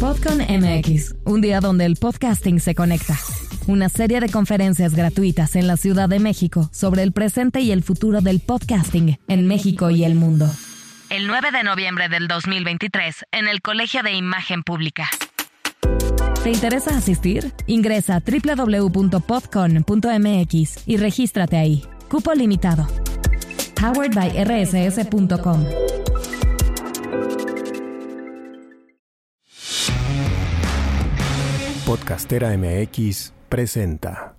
Podcon MX, un día donde el podcasting se conecta. Una serie de conferencias gratuitas en la Ciudad de México sobre el presente y el futuro del podcasting en México y el mundo. El 9 de noviembre del 2023 en el Colegio de Imagen Pública. ¿Te interesa asistir? Ingresa a www.podcon.mx y regístrate ahí. Cupo limitado. Powered by rss.com. Podcastera MX presenta.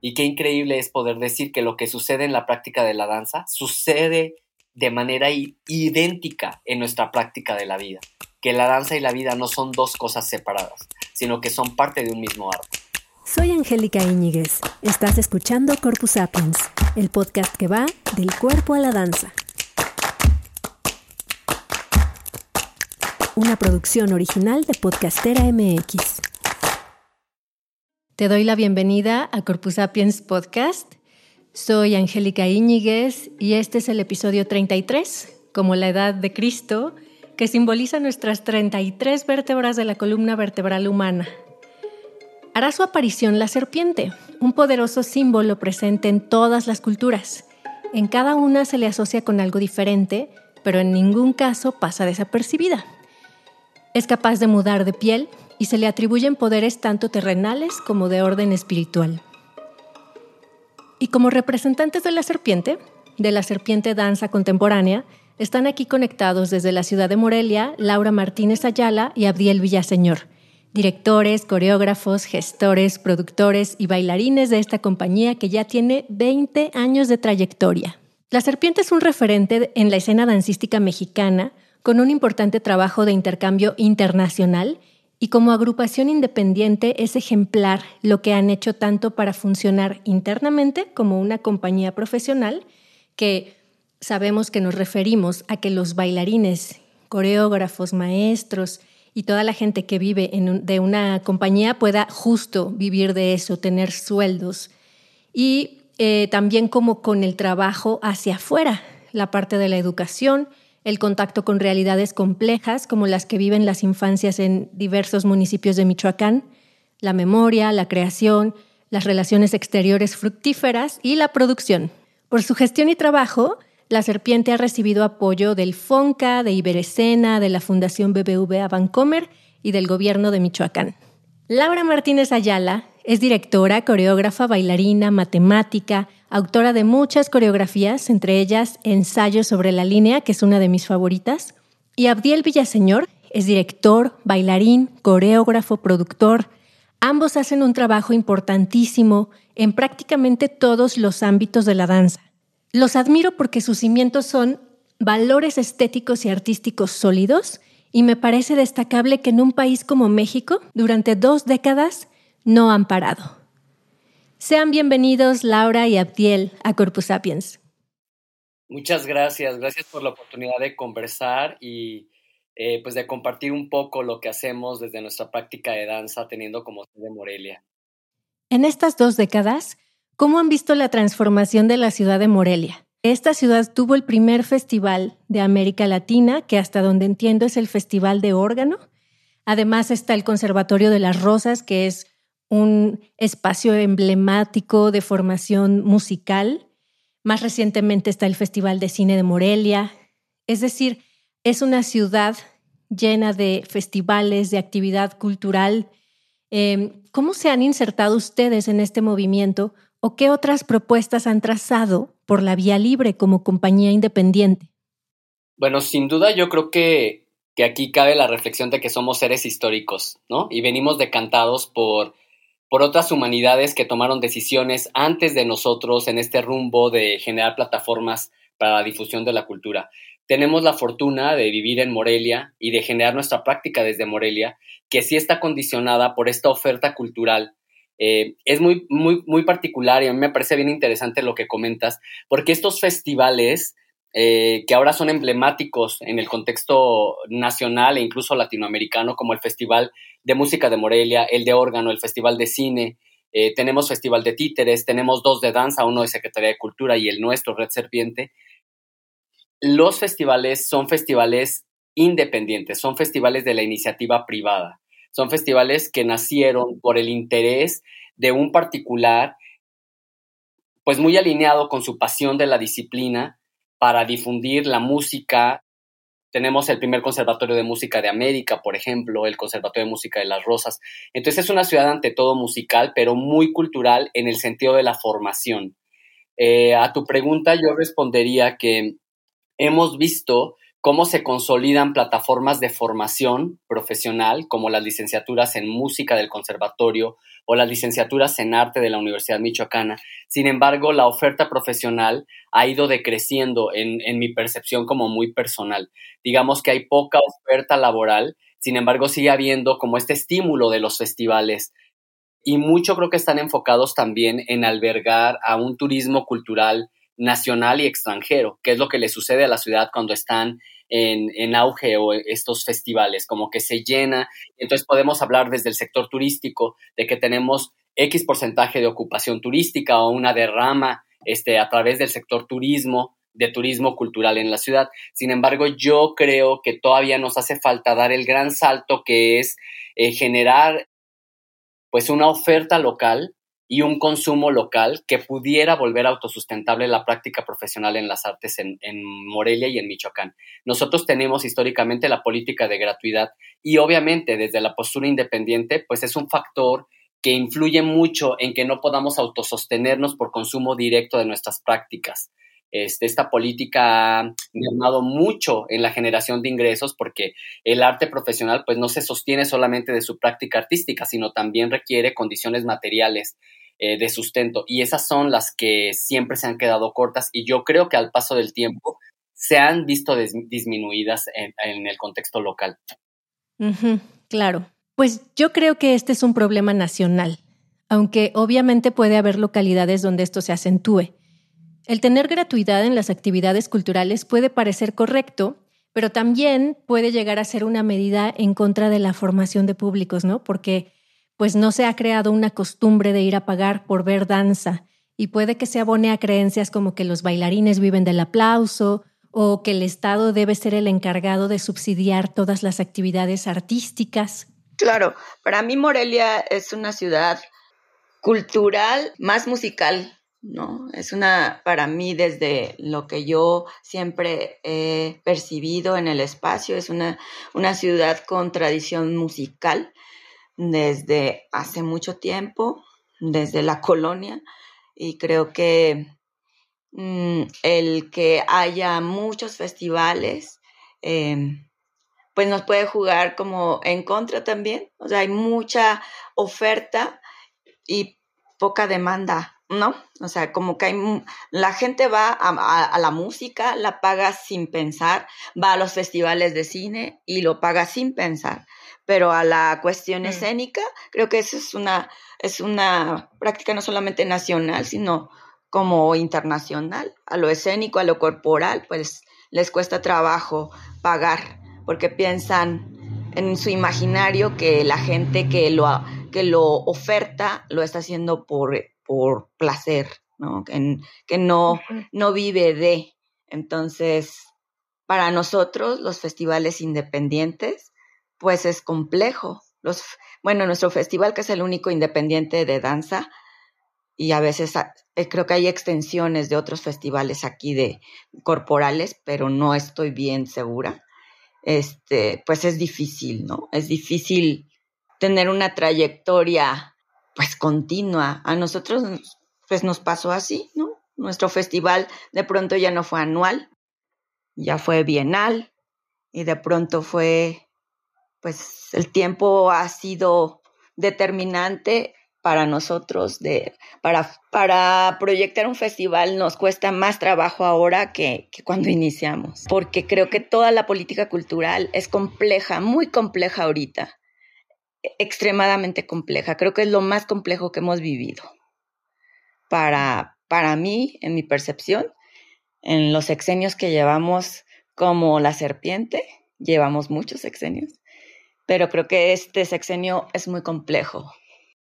Y qué increíble es poder decir que lo que sucede en la práctica de la danza sucede de manera idéntica en nuestra práctica de la vida. Que la danza y la vida no son dos cosas separadas, sino que son parte de un mismo arte. Soy Angélica Íñiguez. Estás escuchando Corpus Sapiens, el podcast que va del cuerpo a la danza. Una producción original de Podcastera MX. Te doy la bienvenida a Corpus Sapiens Podcast. Soy Angélica Íñiguez y este es el episodio 33, como la edad de Cristo, que simboliza nuestras 33 vértebras de la columna vertebral humana. Hará su aparición la serpiente, un poderoso símbolo presente en todas las culturas. En cada una se le asocia con algo diferente, pero en ningún caso pasa desapercibida. Es capaz de mudar de piel, y se le atribuyen poderes tanto terrenales como de orden espiritual. Y como representantes de la serpiente, de la serpiente danza contemporánea, están aquí conectados desde la ciudad de Morelia Laura Martínez Ayala y Abdiel Villaseñor, directores, coreógrafos, gestores, productores y bailarines de esta compañía que ya tiene 20 años de trayectoria. La serpiente es un referente en la escena dancística mexicana con un importante trabajo de intercambio internacional y como agrupación independiente es ejemplar lo que han hecho tanto para funcionar internamente como una compañía profesional, que sabemos que nos referimos a que los bailarines, coreógrafos, maestros y toda la gente que vive de una compañía pueda justo vivir de eso, tener sueldos. Y eh, también como con el trabajo hacia afuera, la parte de la educación, el contacto con realidades complejas como las que viven las infancias en diversos municipios de Michoacán, la memoria, la creación, las relaciones exteriores fructíferas y la producción. Por su gestión y trabajo, la serpiente ha recibido apoyo del FONCA, de Iberescena, de la Fundación BBVA Bancomer y del gobierno de Michoacán. Laura Martínez Ayala es directora, coreógrafa, bailarina, matemática, autora de muchas coreografías, entre ellas Ensayo sobre la línea, que es una de mis favoritas. Y Abdiel Villaseñor es director, bailarín, coreógrafo, productor. Ambos hacen un trabajo importantísimo en prácticamente todos los ámbitos de la danza. Los admiro porque sus cimientos son valores estéticos y artísticos sólidos y me parece destacable que en un país como México, durante dos décadas, no han parado. Sean bienvenidos Laura y Abdiel a Corpus Sapiens. Muchas gracias, gracias por la oportunidad de conversar y eh, pues de compartir un poco lo que hacemos desde nuestra práctica de danza teniendo como sede Morelia. En estas dos décadas, ¿cómo han visto la transformación de la ciudad de Morelia? Esta ciudad tuvo el primer festival de América Latina, que hasta donde entiendo es el Festival de Órgano. Además está el Conservatorio de las Rosas, que es un espacio emblemático de formación musical. Más recientemente está el Festival de Cine de Morelia. Es decir, es una ciudad llena de festivales, de actividad cultural. Em, ¿Cómo se han insertado ustedes en este movimiento o qué otras propuestas han trazado por la vía libre como compañía independiente? Bueno, sin duda yo creo que, que aquí cabe la reflexión de que somos seres históricos, ¿no? Y venimos decantados por por otras humanidades que tomaron decisiones antes de nosotros en este rumbo de generar plataformas para la difusión de la cultura. Tenemos la fortuna de vivir en Morelia y de generar nuestra práctica desde Morelia, que sí está condicionada por esta oferta cultural. Eh, es muy, muy, muy particular y a mí me parece bien interesante lo que comentas, porque estos festivales eh, que ahora son emblemáticos en el contexto nacional e incluso latinoamericano, como el Festival de Música de Morelia, el de órgano, el Festival de Cine, eh, tenemos Festival de Títeres, tenemos dos de danza, uno de Secretaría de Cultura y el nuestro, Red Serpiente. Los festivales son festivales independientes, son festivales de la iniciativa privada, Son festivales que nacieron por el interés de un particular, pues muy alineado con su pasión de la disciplina para difundir la música. Tenemos el primer conservatorio de música de América, por ejemplo, el Conservatorio de Música de las Rosas. Entonces es una ciudad ante todo musical, pero muy cultural en el sentido de la formación. Eh, a tu pregunta yo respondería que hemos visto cómo se consolidan plataformas de formación profesional, como las licenciaturas en música del conservatorio o las licenciaturas en arte de la Universidad Michoacana. Sin embargo, la oferta profesional ha ido decreciendo en, en mi percepción como muy personal. Digamos que hay poca oferta laboral, sin embargo, sigue habiendo como este estímulo de los festivales y mucho creo que están enfocados también en albergar a un turismo cultural nacional y extranjero, que es lo que le sucede a la ciudad cuando están en, auge o estos festivales, como que se llena. Entonces podemos hablar desde el sector turístico de que tenemos X porcentaje de ocupación turística o una derrama este, a través del sector turismo, de turismo cultural en la ciudad. Sin embargo, yo creo que todavía nos hace falta dar el gran salto que es eh, generar pues una oferta local y un consumo local que pudiera volver autosustentable la práctica profesional en las artes en, Morelia y en Michoacán. Nosotros tenemos históricamente la política de gratuidad y obviamente desde la postura independiente, pues es un factor que influye mucho en que no podamos autosostenernos por consumo directo de nuestras prácticas. Este, esta política ha mermado mucho en la generación de ingresos porque el arte profesional pues no se sostiene solamente de su práctica artística, sino también requiere condiciones materiales eh, de sustento y esas son las que siempre se han quedado cortas y yo creo que al paso del tiempo se han visto disminuidas en, el contexto local. claro, pues yo creo que este es un problema nacional, aunque obviamente puede haber localidades donde esto se acentúe. El tener gratuidad en las actividades culturales puede parecer correcto, pero también puede llegar a ser una medida en contra de la formación de públicos, ¿no? Porque pues no se ha creado una costumbre de ir a pagar por ver danza y puede que se abone a creencias como que los bailarines viven del aplauso o que el Estado debe ser el encargado de subsidiar todas las actividades artísticas. Claro, para mí Morelia es una ciudad cultural más musical ¿no? Es una, para mí, desde lo que yo siempre he percibido en el espacio, es una, una ciudad con tradición musical desde hace mucho tiempo, desde la colonia, y creo que mm, el que haya muchos festivales, em, pues nos puede jugar como en contra también, o sea, hay mucha oferta y poca demanda ¿no? O sea, como que hay, la gente va a, la música, la paga sin pensar, va a los festivales de cine y lo paga sin pensar, pero a la cuestión mm. escénica, creo que eso es una, es una práctica no solamente nacional, sino como internacional. A lo escénico, a lo corporal, pues les cuesta trabajo pagar, porque piensan en su imaginario que la gente que lo, que lo oferta lo está haciendo por por placer, ¿no? Que, que no, no vive de. Entonces, para nosotros, los festivales independientes, pues es complejo. Los, bueno, nuestro festival, que es el único independiente de danza, y a veces eh, creo que hay extensiones de otros festivales aquí de corporales, pero no estoy bien segura. Este, pues es difícil, ¿no? Es difícil tener una trayectoria pues continua. A nosotros pues nos pasó así, ¿no? Nuestro festival de pronto ya no fue anual, ya fue bienal y de pronto fue, pues el tiempo ha sido determinante para nosotros de para para proyectar un festival nos cuesta más trabajo ahora que, que, cuando iniciamos porque creo que toda la política cultural es compleja muy compleja ahorita extremadamente compleja. Creo que es lo más complejo que hemos vivido. Para, para mí, en mi percepción, en los sexenios que llevamos como la serpiente, llevamos muchos sexenios, pero creo que este sexenio es muy complejo.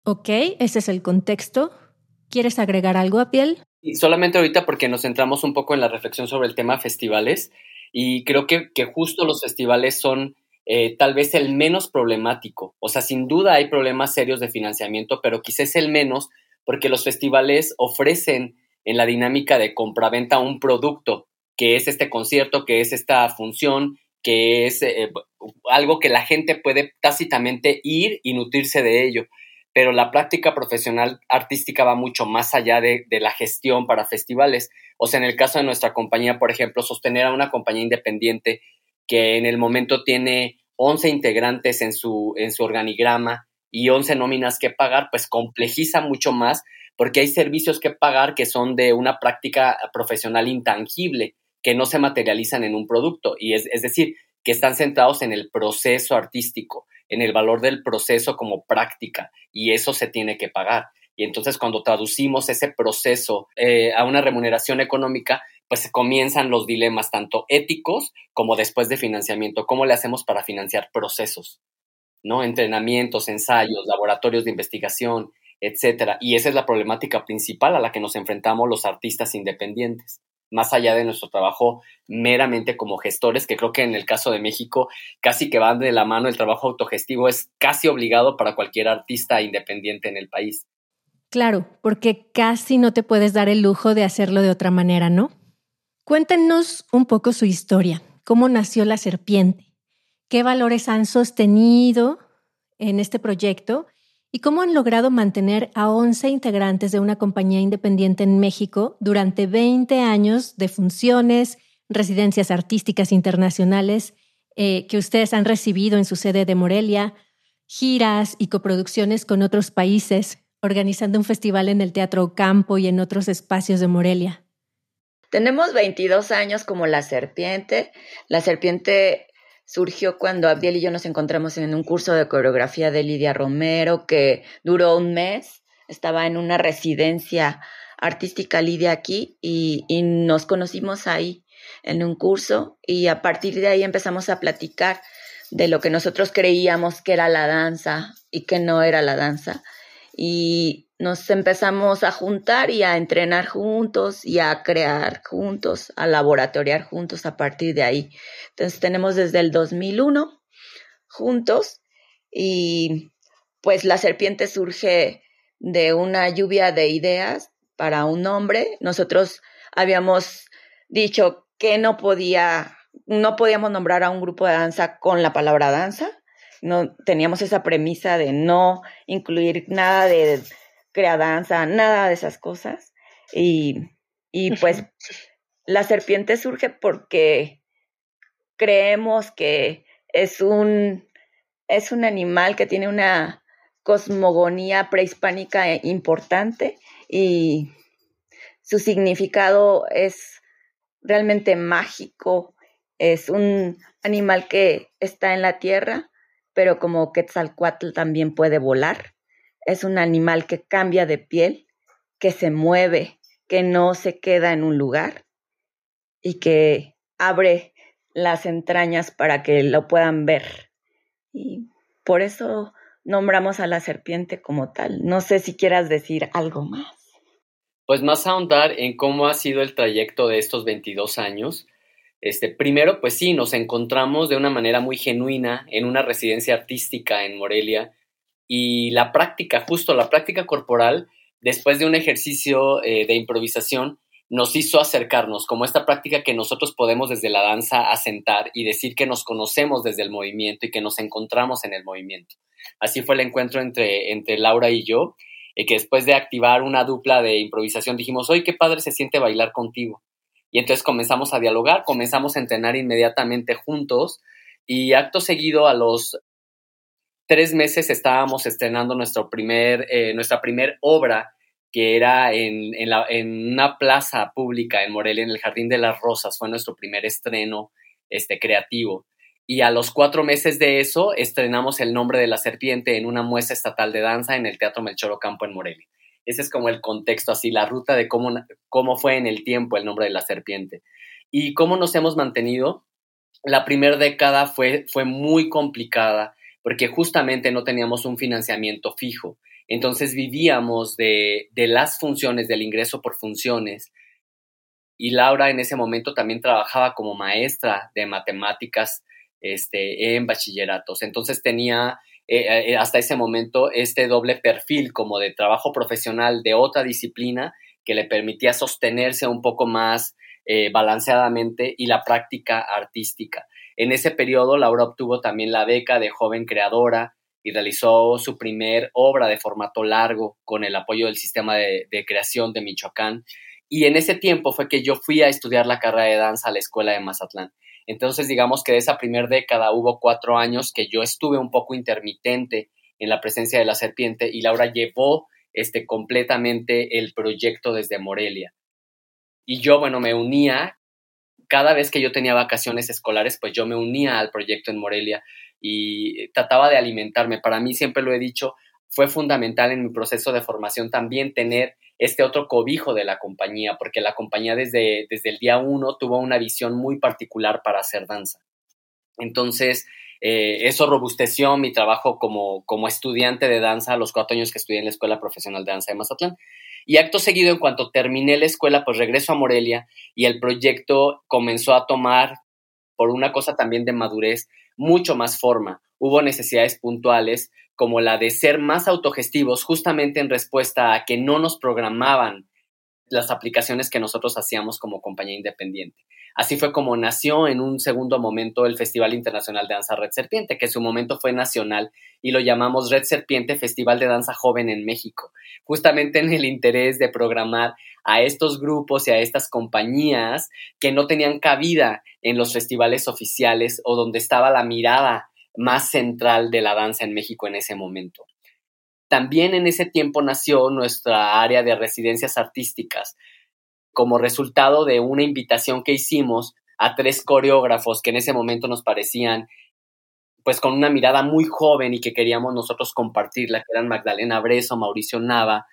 Ok, ese es el contexto. ¿Quieres agregar algo a piel? Y solamente ahorita porque nos centramos un poco en la reflexión sobre el tema festivales y creo que, que justo los festivales son eh, tal vez el menos problemático. O sea, sin duda hay problemas serios de financiamiento, pero quizás el menos porque los festivales ofrecen en la dinámica de compraventa un producto, que es este concierto, que es esta función, que es eh, algo que la gente puede tácitamente ir y nutrirse de ello. Pero la práctica profesional artística va mucho más allá de, de la gestión para festivales. O sea, en el caso de nuestra compañía, por ejemplo, sostener a una compañía independiente que en el momento tiene 11 integrantes en su, en su organigrama y 11 nóminas que pagar, pues complejiza mucho más porque hay servicios que pagar que son de una práctica profesional intangible, que no se materializan en un producto. Y es, es decir, que están centrados en el proceso artístico, en el valor del proceso como práctica, y eso se tiene que pagar. Y entonces cuando traducimos ese proceso eh, a una remuneración económica, pues comienzan los dilemas tanto éticos como después de financiamiento. ¿Cómo le hacemos para financiar procesos? ¿No? Entrenamientos, ensayos, laboratorios de investigación, etcétera. Y esa es la problemática principal a la que nos enfrentamos los artistas independientes, más allá de nuestro trabajo meramente como gestores, que creo que en el caso de México casi que van de la mano el trabajo autogestivo es casi obligado para cualquier artista independiente en el país. Claro, porque casi no te puedes dar el lujo de hacerlo de otra manera, ¿no? Cuéntenos un poco su historia, cómo nació la serpiente, qué valores han sostenido en este proyecto y cómo han logrado mantener a 11 integrantes de una compañía independiente en México durante 20 años de funciones, residencias artísticas internacionales eh, que ustedes han recibido en su sede de Morelia, giras y coproducciones con otros países, organizando un festival en el Teatro Campo y en otros espacios de Morelia. Tenemos 22 años como La Serpiente. La Serpiente surgió cuando Abdiel y yo nos encontramos en un curso de coreografía de Lidia Romero que duró un mes. Estaba en una residencia artística Lidia aquí y, y, nos conocimos ahí en un curso y a partir de ahí empezamos a platicar de lo que nosotros creíamos que era la danza y que no era la danza. Y nos empezamos a juntar y a entrenar juntos y a crear juntos, a laboratoriar juntos a partir de ahí. Entonces tenemos desde el 2001 juntos y pues la serpiente surge de una lluvia de ideas para un nombre. Nosotros habíamos dicho que no podía, no podíamos nombrar a un grupo de danza con la palabra danza. No teníamos esa premisa de no incluir nada de crea danza, nada de esas cosas. Y, y pues la serpiente surge porque creemos que es un, es un animal que tiene una cosmogonía prehispánica importante y su significado es realmente mágico. Es un animal que está en la tierra, pero como Quetzalcoatl también puede volar es un animal que cambia de piel, que se mueve, que no se queda en un lugar y que abre las entrañas para que lo puedan ver. Y por eso nombramos a la serpiente como tal. No sé si quieras decir algo más. Pues más ahondar en cómo ha sido el trayecto de estos 22 años. Este, primero, pues sí, nos encontramos de una manera muy genuina en una residencia artística en Morelia, y la práctica, justo la práctica corporal, después de un ejercicio eh, de improvisación, nos hizo acercarnos, como esta práctica que nosotros podemos desde la danza asentar y decir que nos conocemos desde el movimiento y que nos encontramos en el movimiento. Así fue el encuentro entre, entre Laura y yo, y que después de activar una dupla de improvisación dijimos, hoy qué padre se siente bailar contigo. Y entonces comenzamos a dialogar, comenzamos a entrenar inmediatamente juntos y acto seguido a los tres meses estábamos estrenando nuestro primer, eh, nuestra primer obra, que era en, en, una plaza pública en Morelia, en el Jardín de las Rosas. Fue nuestro primer estreno este, creativo. Y a los cuatro meses de eso, estrenamos El nombre de la serpiente en una muestra estatal de danza en el Teatro Melchor Ocampo en Morelia. Ese es como el contexto, así, la ruta de cómo, cómo fue en el tiempo el nombre de la serpiente. Y cómo nos hemos mantenido. La primera década fue, fue muy complicada porque justamente no teníamos un financiamiento fijo. Entonces vivíamos de, las funciones, del ingreso por funciones. Y Laura en ese momento también trabajaba como maestra de matemáticas este, en bachilleratos. Entonces tenía eh, eh, hasta ese momento este doble perfil como de trabajo profesional de otra disciplina que le permitía sostenerse un poco más eh, balanceadamente y la práctica artística. En ese periodo, Laura obtuvo también la beca de joven creadora y realizó su primer obra de formato largo con el apoyo del sistema de, creación de Michoacán. Y en ese tiempo fue que yo fui a estudiar la carrera de danza a la escuela de Mazatlán. Entonces, digamos que de esa primera década hubo cuatro años que yo estuve un poco intermitente en la presencia de la serpiente y Laura llevó este, completamente el proyecto desde Morelia. Y yo, bueno, me unía, cada vez que yo tenía vacaciones escolares, pues yo me unía al proyecto en Morelia y trataba de alimentarme. Para mí, siempre lo he dicho, fue fundamental en mi proceso de formación también tener este otro cobijo de la compañía, porque la compañía desde, desde el día uno tuvo una visión muy particular para hacer danza. Entonces, eh, eso robusteció mi trabajo como, como estudiante de danza a los cuatro años que estudié en la Escuela Profesional de Danza de Mazatlán. Y acto seguido, en cuanto terminé la escuela, pues regreso a Morelia y el proyecto comenzó a tomar, por una cosa también de madurez, mucho más forma. Hubo necesidades puntuales como la de ser más autogestivos justamente en respuesta a que no nos programaban las aplicaciones que nosotros hacíamos como compañía independiente. Así fue como nació en un segundo momento el Festival Internacional de Danza Red Serpiente, que su momento fue nacional y lo llamamos Red Serpiente Festival de Danza Joven en México, justamente en el interés de programar a estos grupos y a estas compañías que no tenían cabida en los festivales oficiales o donde estaba la mirada más central de la danza en México en ese momento. También en ese tiempo nació nuestra área de residencias artísticas, como resultado de una invitación que hicimos a tres coreógrafos que en ese momento nos parecían pues con una mirada muy joven y que queríamos nosotros compartirla, que eran Magdalena Breso, Mauricio Nava,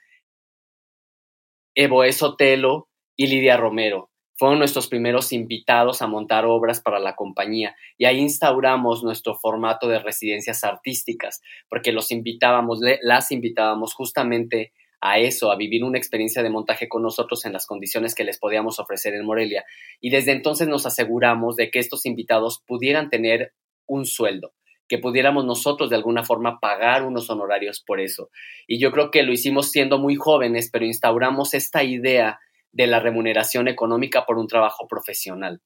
Evo Esotelo y Lidia Romero fueron nuestros primeros invitados a montar obras para la compañía y ahí instauramos nuestro formato de residencias artísticas, porque los invitábamos, las invitábamos justamente a eso, a vivir una experiencia de montaje con nosotros en las condiciones que les podíamos ofrecer en Morelia. Y desde entonces nos aseguramos de que estos invitados pudieran tener un sueldo, que pudiéramos nosotros de alguna forma pagar unos honorarios por eso. Y yo creo que lo hicimos siendo muy jóvenes, pero instauramos esta idea de la remuneración económica por un trabajo profesional.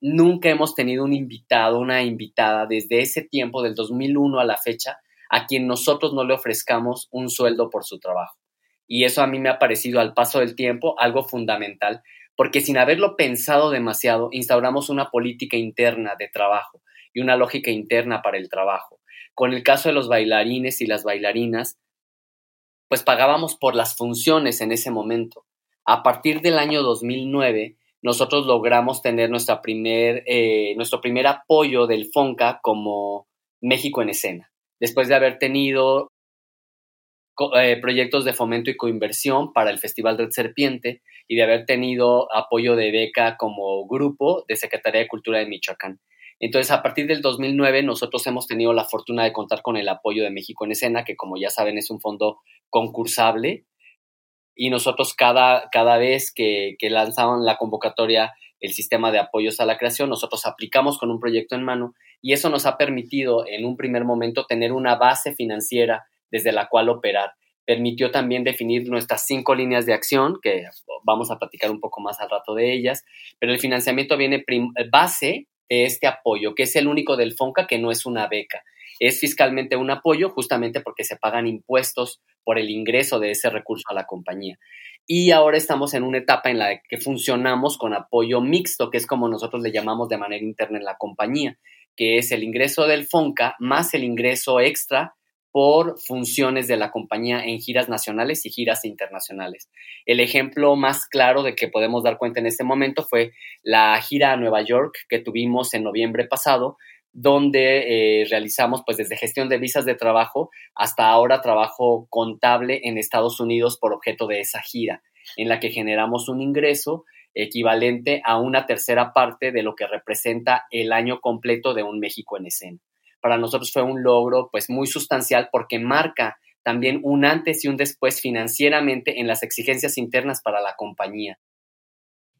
Nunca hemos tenido un invitado, una invitada desde ese tiempo, del 2001 a la fecha, a quien nosotros no le ofrezcamos un sueldo por su trabajo. Y eso a mí me ha parecido al paso del tiempo algo fundamental, porque sin haberlo pensado demasiado, instauramos una política interna de trabajo y una lógica interna para el trabajo. Con el caso de los bailarines y las bailarinas, pues pagábamos por las funciones en ese momento. A partir del año 2009, nosotros logramos tener nuestra primer, eh, nuestro primer apoyo del FONCA como México en escena, después de haber tenido eh, proyectos de fomento y coinversión para el Festival Red Serpiente y de haber tenido apoyo de beca como grupo de Secretaría de Cultura de Michoacán. Entonces, a partir del 2009, nosotros hemos tenido la fortuna de contar con el apoyo de México en Escena, que como ya saben es un fondo concursable y nosotros cada, cada vez que, que lanzaban la convocatoria el sistema de apoyos a la creación, nosotros aplicamos con un proyecto en mano y eso nos ha permitido en un primer momento tener una base financiera desde la cual operar. Permitió también definir nuestras cinco líneas de acción, que vamos a platicar un poco más al rato de ellas, pero el financiamiento viene base de este apoyo, que es el único del FONCA que no es una beca. Es fiscalmente un apoyo justamente porque se pagan impuestos por el ingreso de ese recurso a la compañía. Y ahora estamos en una etapa en la que funcionamos con apoyo mixto, que es como nosotros le llamamos de manera interna en la compañía, que es el ingreso del FONCA más el ingreso extra por funciones de la compañía en giras nacionales y giras internacionales. El ejemplo más claro de que podemos dar cuenta en este momento fue la gira a Nueva York que tuvimos en noviembre pasado, donde eh, realizamos pues desde gestión de visas de trabajo hasta ahora trabajo contable en Estados Unidos por objeto de esa gira, en la que generamos un ingreso equivalente a una tercera parte de lo que representa el año completo de un México en escena. Para nosotros fue un logro pues muy sustancial porque marca también un antes y un después financieramente en las exigencias internas para la compañía.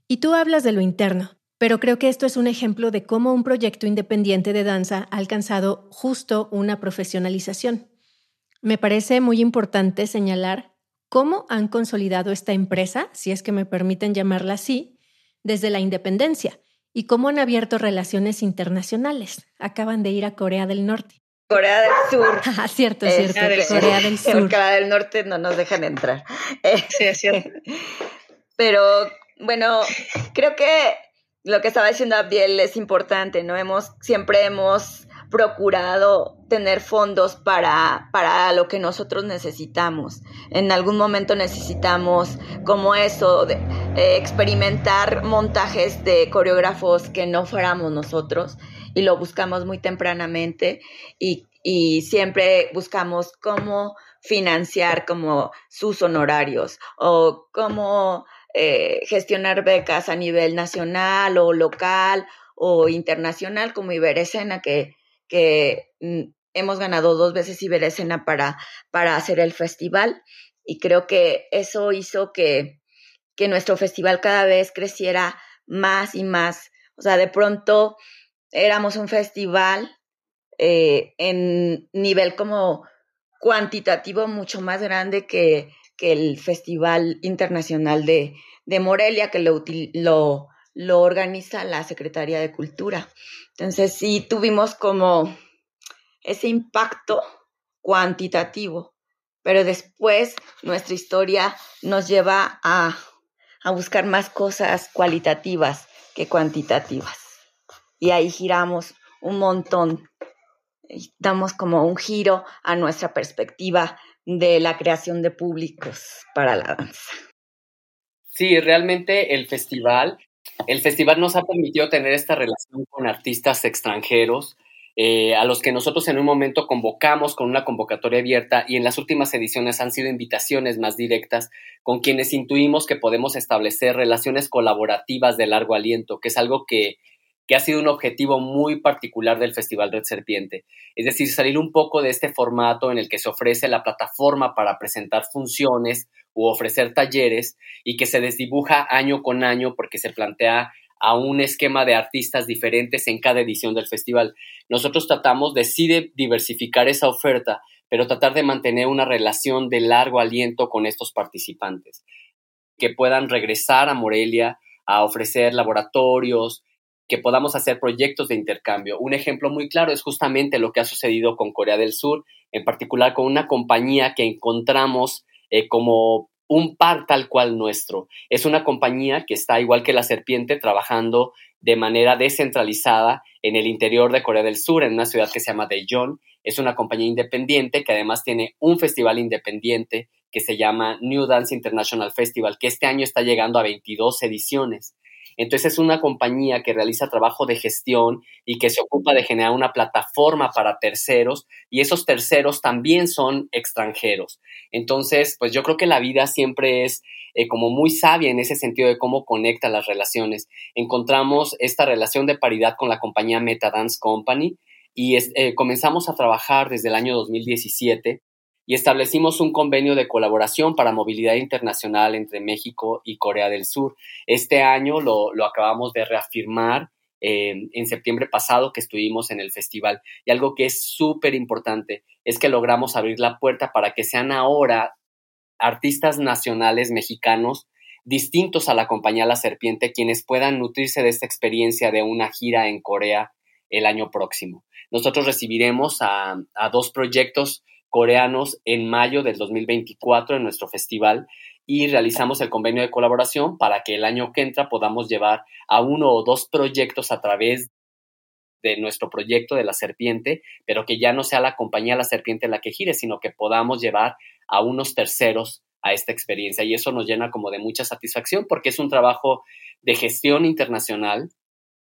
Y tú hablas de lo interno, pero creo que esto es un ejemplo de cómo un proyecto independiente de danza ha alcanzado justo una profesionalización. Me parece muy importante señalar cómo han consolidado esta empresa, si es que me permiten llamarla así, desde la independencia y cómo han abierto relaciones internacionales. Acaban de ir a Corea del Norte. Corea del Sur. Ah, cierto, cierto. Corea del Sur. Corea del Norte no nos dejan entrar. Sí, es cierto. Pero bueno, creo que lo que estaba diciendo Abdiel es importante, ¿no? Hemos, siempre hemos procurado tener fondos para, para lo que nosotros necesitamos. En algún momento necesitamos como eso, de, eh, experimentar montajes de coreógrafos que no fuéramos nosotros y lo buscamos muy tempranamente y, y siempre buscamos cómo financiar como sus honorarios o cómo eh, gestionar becas a nivel nacional o local o internacional como Iberescena, que, que mm, hemos ganado dos veces Iberescena para, para hacer el festival y creo que eso hizo que, que nuestro festival cada vez creciera más y más. O sea, de pronto éramos un festival eh, en nivel como cuantitativo mucho más grande que, que el Festival Internacional de, de Morelia, que lo, lo, lo organiza la Secretaría de Cultura. Entonces sí tuvimos como ese impacto cuantitativo, pero después nuestra historia nos lleva a, a buscar más cosas cualitativas que cuantitativas. Y ahí giramos un montón, damos como un giro a nuestra perspectiva de la creación de públicos para la danza. Sí, realmente el festival, el festival nos ha permitido tener esta relación con artistas extranjeros, eh, a los que nosotros en un momento convocamos con una convocatoria abierta y en las últimas ediciones han sido invitaciones más directas con quienes intuimos que podemos establecer relaciones colaborativas de largo aliento, que es algo que que ha sido un objetivo muy particular del Festival Red Serpiente. Es decir, salir un poco de este formato en el que se ofrece la plataforma para presentar funciones u ofrecer talleres y que se desdibuja año con año porque se plantea a un esquema de artistas diferentes en cada edición del festival. Nosotros tratamos de diversificar esa oferta, pero tratar de mantener una relación de largo aliento con estos participantes, que puedan regresar a Morelia a ofrecer laboratorios, que podamos hacer proyectos de intercambio. Un ejemplo muy claro es justamente lo que ha sucedido con Corea del Sur, en particular con una compañía que encontramos eh, como un par tal cual nuestro. Es una compañía que está igual que la serpiente trabajando de manera descentralizada en el interior de Corea del Sur, en una ciudad que se llama Daejeon. Es una compañía independiente que además tiene un festival independiente que se llama New Dance International Festival, que este año está llegando a 22 ediciones. Entonces es una compañía que realiza trabajo de gestión y que se ocupa de generar una plataforma para terceros y esos terceros también son extranjeros. Entonces, pues yo creo que la vida siempre es eh, como muy sabia en ese sentido de cómo conecta las relaciones. Encontramos esta relación de paridad con la compañía Metadance Company y eh, comenzamos a trabajar desde el año 2017 y establecimos un convenio de colaboración para movilidad internacional entre México y Corea del Sur. Este año lo, acabamos de reafirmar eh, en septiembre pasado que estuvimos en el festival. Y algo que es súper importante es que logramos abrir la puerta para que sean ahora artistas nacionales mexicanos distintos a la compañía La Serpiente quienes puedan nutrirse de esta experiencia de una gira en Corea el año próximo. Nosotros recibiremos a, a dos proyectos coreanos en mayo del 2024 en nuestro festival y realizamos el convenio de colaboración para que el año que entra podamos llevar a uno o dos proyectos a través de nuestro proyecto de la serpiente, pero que ya no sea la compañía La Serpiente la que gire, sino que podamos llevar a unos terceros a esta experiencia. Y eso nos llena como de mucha satisfacción porque es un trabajo de gestión internacional,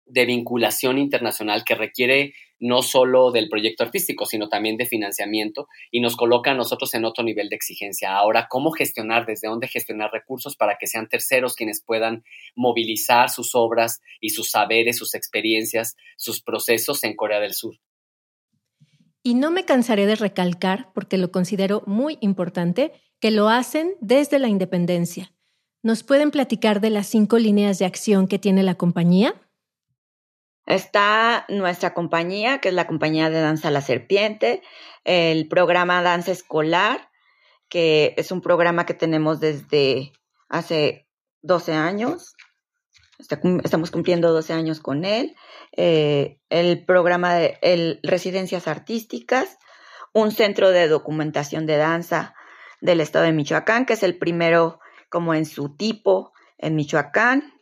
de vinculación internacional que requiere no solo del proyecto artístico, sino también de financiamiento y nos coloca a nosotros en otro nivel de exigencia. Ahora, ¿cómo gestionar, desde dónde gestionar recursos para que sean terceros quienes puedan movilizar sus obras y sus saberes, sus experiencias, sus procesos en Corea del Sur? Y no me cansaré de recalcar, porque lo considero muy importante, que lo hacen desde la independencia. ¿Nos pueden platicar de las cinco líneas de acción que tiene la compañía? Está nuestra compañía, que es la compañía de danza La Serpiente, el programa Danza Escolar, que es un programa que tenemos desde hace 12 años. Estamos cumpliendo 12 años con él. Eh, el programa de el Residencias Artísticas, un centro de documentación de danza del estado de Michoacán, que es el primero como en su tipo en Michoacán,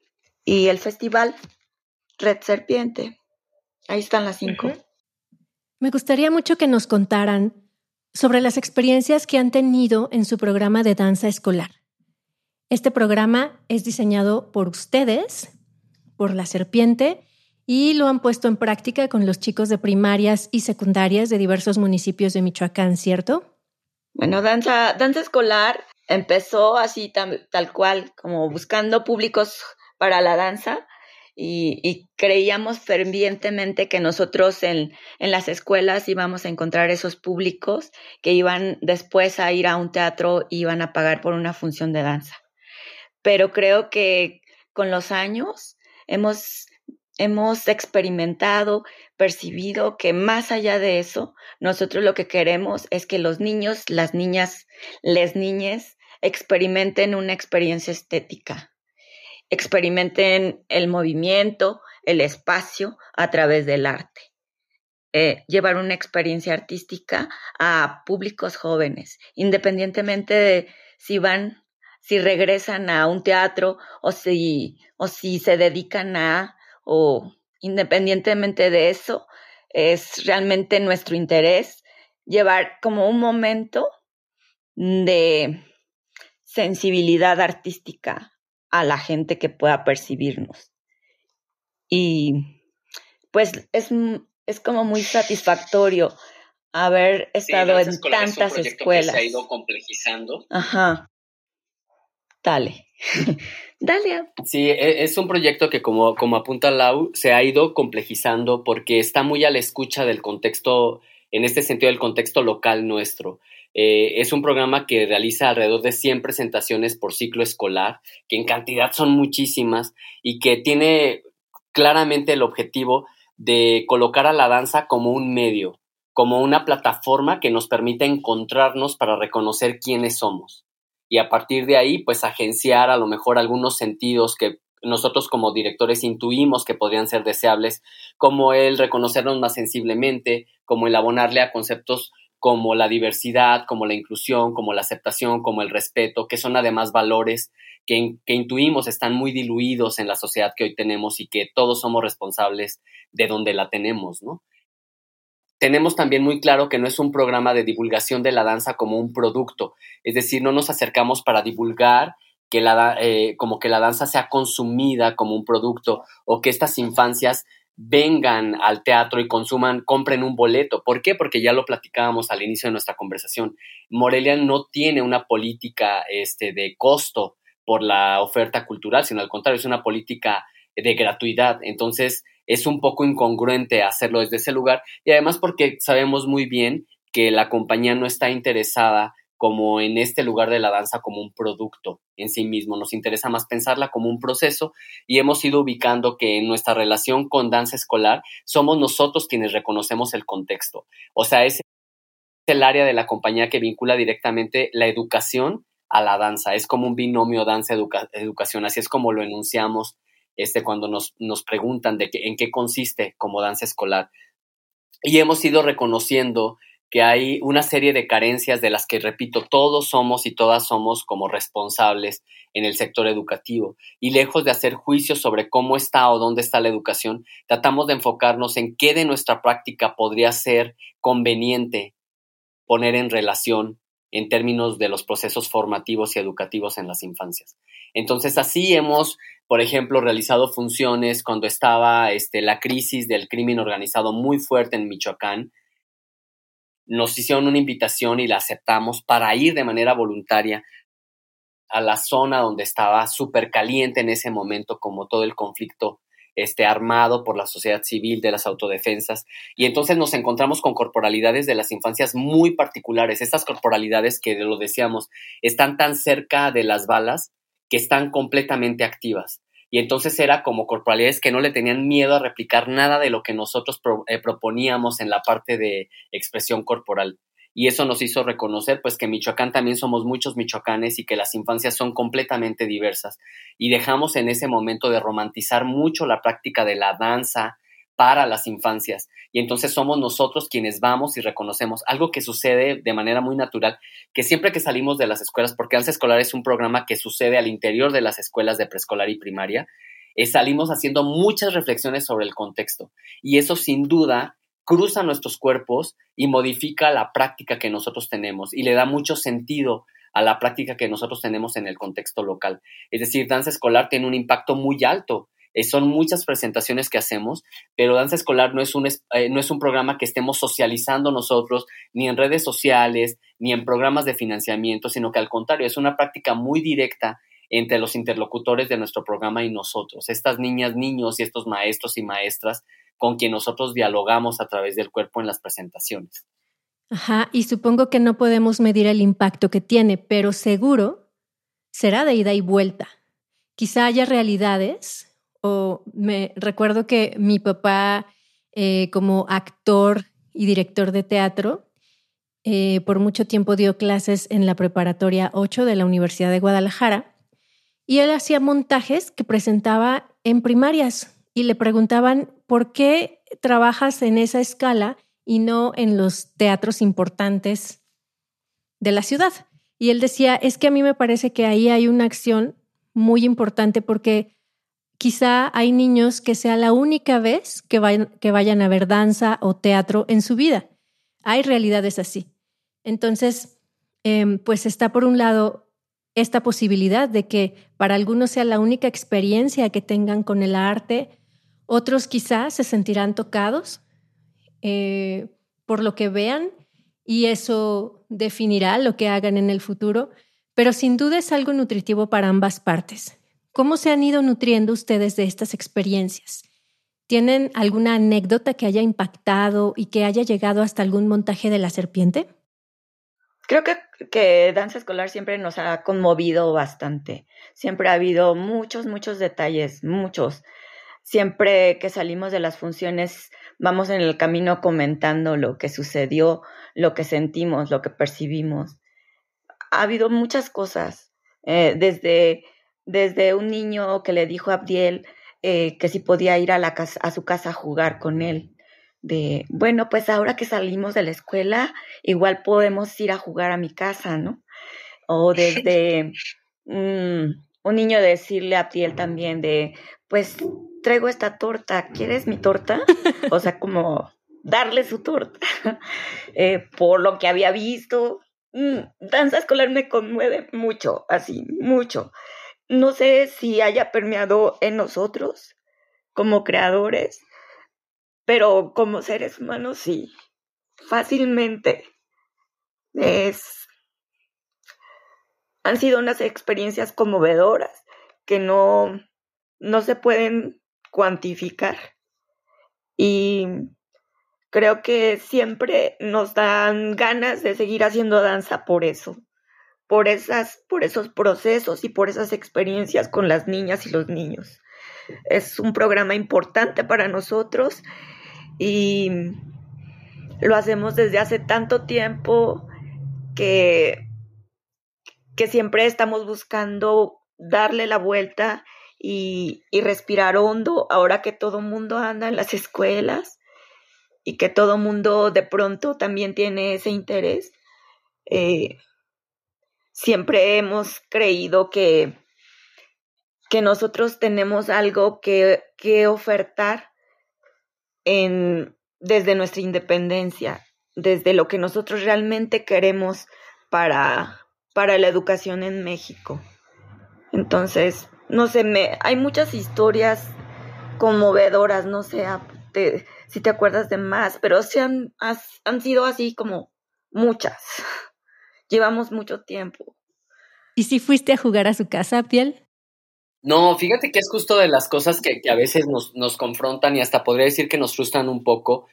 y el festival Red Serpiente. Ahí están las cinco. Me gustaría mucho que nos contaran sobre las experiencias que han tenido en su programa de danza escolar. Este programa es diseñado por ustedes, por la serpiente, y lo han puesto en práctica con los chicos de primarias y secundarias de diversos municipios de Michoacán, ¿cierto? Bueno, danza, danza escolar empezó así tal cual, como buscando públicos para la danza y, creíamos fervientemente que nosotros en, en, las escuelas íbamos a encontrar esos públicos que iban después a ir a un teatro y iban a pagar por una función de danza. Pero creo que con los años hemos, hemos experimentado, percibido que más allá de eso, nosotros lo que queremos es que los niños, las niñas, les niñes experimenten una experiencia estética experimenten el movimiento, el espacio a través del arte. Eh, llevar una experiencia artística a públicos jóvenes, independientemente de si van, si regresan a un teatro o si, o si se dedican a, o independientemente de eso, es realmente nuestro interés llevar como un momento de sensibilidad artística a la gente que pueda percibirnos. Y pues es, es como muy satisfactorio haber estado en tantas escuelas. se ha ido complejizando. Ajá. Dale. Dale. Sí, e, es un proyecto que como, como apunta Lau, se ha ido complejizando porque está muy a la escucha del contexto, en este sentido, del contexto local nuestro. Eh, es un programa que realiza alrededor de 100 presentaciones por ciclo escolar, que en cantidad son muchísimas y que tiene claramente el objetivo de colocar a la danza como un medio, como una plataforma que nos permite encontrarnos para reconocer quiénes somos. Y a partir de ahí, pues agenciar a lo mejor algunos sentidos que nosotros como directores intuimos que podrían ser deseables, como el reconocernos más sensiblemente, como el abonarle a conceptos como la diversidad, como la inclusión, como la aceptación, como el respeto, que son además valores que, intuimos están muy diluidos en la sociedad que hoy tenemos y que todos somos responsables de donde la tenemos, ¿no? Tenemos también muy claro que no es un programa de divulgación de la danza como un producto, es decir, no nos acercamos para divulgar que la, eh, como que la danza sea consumida como un producto o que estas infancias vengan al teatro y consuman, compren un boleto. ¿Por qué? Porque ya lo platicábamos al inicio de nuestra conversación. Morelia no tiene una política este, de costo por la oferta cultural, sino al contrario, es una política de gratuidad. Entonces, es un poco incongruente hacerlo desde ese lugar y además porque sabemos muy bien que la compañía no está interesada como en este lugar de la danza como un producto en sí mismo. Nos interesa más pensarla como un proceso y hemos ido ubicando que en nuestra relación con danza escolar somos nosotros quienes reconocemos el contexto. O sea, es el área de la compañía que vincula directamente la educación a la danza. Es como un binomio danza-educación. Así es como lo enunciamos este, cuando nos, nos preguntan de qué, en qué consiste como danza escolar. Y hemos ido reconociendo que hay una serie de carencias de las que, repito, todos somos y todas somos como responsables en el sector educativo. Y lejos de hacer juicios sobre cómo está o dónde está la educación, tratamos de enfocarnos en qué de nuestra práctica podría ser conveniente poner en relación en términos de los procesos formativos y educativos en las infancias. Entonces, así hemos, por ejemplo, realizado funciones cuando estaba este, la crisis del crimen organizado muy fuerte en Michoacán, nos hicieron una invitación y la aceptamos para ir de manera voluntaria a la zona donde estaba súper caliente en ese momento, como todo el conflicto este, armado por la sociedad civil de las autodefensas. Y entonces nos encontramos con corporalidades de las infancias muy particulares, estas corporalidades que, lo decíamos, están tan cerca de las balas que están completamente activas. Y entonces era como corporalidades que no le tenían miedo a replicar nada de lo que nosotros eh, proponíamos en la parte de expresión corporal. Y eso nos hizo reconocer pues que Michoacán también somos muchos michoacanes y que las infancias son completamente diversas. Y dejamos en ese momento de romantizar mucho la práctica de la danza, para las infancias. Y entonces somos nosotros quienes vamos y reconocemos algo que sucede de manera muy natural, que siempre que salimos de las escuelas, porque Danza Escolar es un programa que sucede al interior de las escuelas de preescolar y primaria, eh, salimos haciendo muchas reflexiones sobre el contexto. Y eso sin duda cruza nuestros cuerpos y modifica la práctica que nosotros tenemos y le da mucho sentido a la práctica que nosotros tenemos en el contexto local. Es decir, danza escolar tiene un impacto muy alto eh, son muchas presentaciones que hacemos, pero Danza Escolar no es, un, eh, no es un programa que estemos socializando nosotros, ni en redes sociales, ni en programas de financiamiento, sino que al contrario, es una práctica muy directa entre los interlocutores de nuestro programa y nosotros, estas niñas, niños y estos maestros y maestras con quien nosotros dialogamos a través del cuerpo en las presentaciones. Ajá, y supongo que no podemos medir el impacto que tiene, pero seguro será de ida y vuelta. Quizá haya realidades o me recuerdo que mi papá, eh, como actor y director de teatro, eh, por mucho tiempo dio clases en la preparatoria 8 de la Universidad de Guadalajara y él hacía montajes que presentaba en primarias y le preguntaban, ¿por qué trabajas en esa escala y no en los teatros importantes de la ciudad? Y él decía, es que a mí me parece que ahí hay una acción muy importante porque Quizá hay niños que sea la única vez que vayan, que vayan a ver danza o teatro en su vida. Hay realidades así. Entonces, em, pues está por un lado esta posibilidad de que para algunos sea la única experiencia que tengan con el arte, otros quizás se sentirán tocados eh, por lo que vean y eso definirá lo que hagan en el futuro, pero sin duda es algo nutritivo para ambas partes. ¿Cómo se han ido nutriendo ustedes de estas experiencias? ¿Tienen alguna anécdota que haya impactado y que haya llegado hasta algún montaje de la serpiente? Creo que, que danza escolar siempre nos ha conmovido bastante. Siempre ha habido muchos, muchos detalles, muchos. Siempre que salimos de las funciones, vamos en el camino comentando lo que sucedió, lo que sentimos, lo que percibimos. Ha habido muchas cosas, eh, desde desde un niño que le dijo a Abdiel eh, que si podía ir a, la casa, a su casa a jugar con él. De, bueno, pues ahora que salimos de la escuela, igual podemos ir a jugar a mi casa, ¿no? O desde mm, un niño decirle a Abdiel también de, pues traigo esta torta, ¿quieres mi torta? O sea, como darle su torta eh, por lo que había visto. Mm, danza escolar me conmueve mucho, así, mucho no sé si haya permeado en nosotros como creadores, pero como seres humanos sí, fácilmente. Es, han sido unas experiencias conmovedoras que no, no se pueden cuantificar. Y creo que siempre nos dan ganas de seguir haciendo danza por eso por, esas, por esos procesos y por esas experiencias con las niñas y los niños. Es un programa importante para nosotros y lo hacemos desde hace tanto tiempo que, que siempre estamos buscando darle la vuelta y, y respirar hondo ahora que todo mundo anda en las escuelas y que todo mundo de pronto también tiene ese interés. Eh, siempre hemos creído que, que nosotros tenemos algo que, que ofertar en, desde nuestra independencia, desde lo que nosotros realmente queremos para, para la educación en México. Entonces, no sé, me, hay muchas historias conmovedoras, no sé si te acuerdas de más, pero se han, han sido así como muchas llevamos mucho tiempo. ¿Y si fuiste a jugar a su casa, Piel? No, fíjate que es justo de las cosas que, a veces nos, nos, confrontan y hasta podría decir que nos frustran un poco,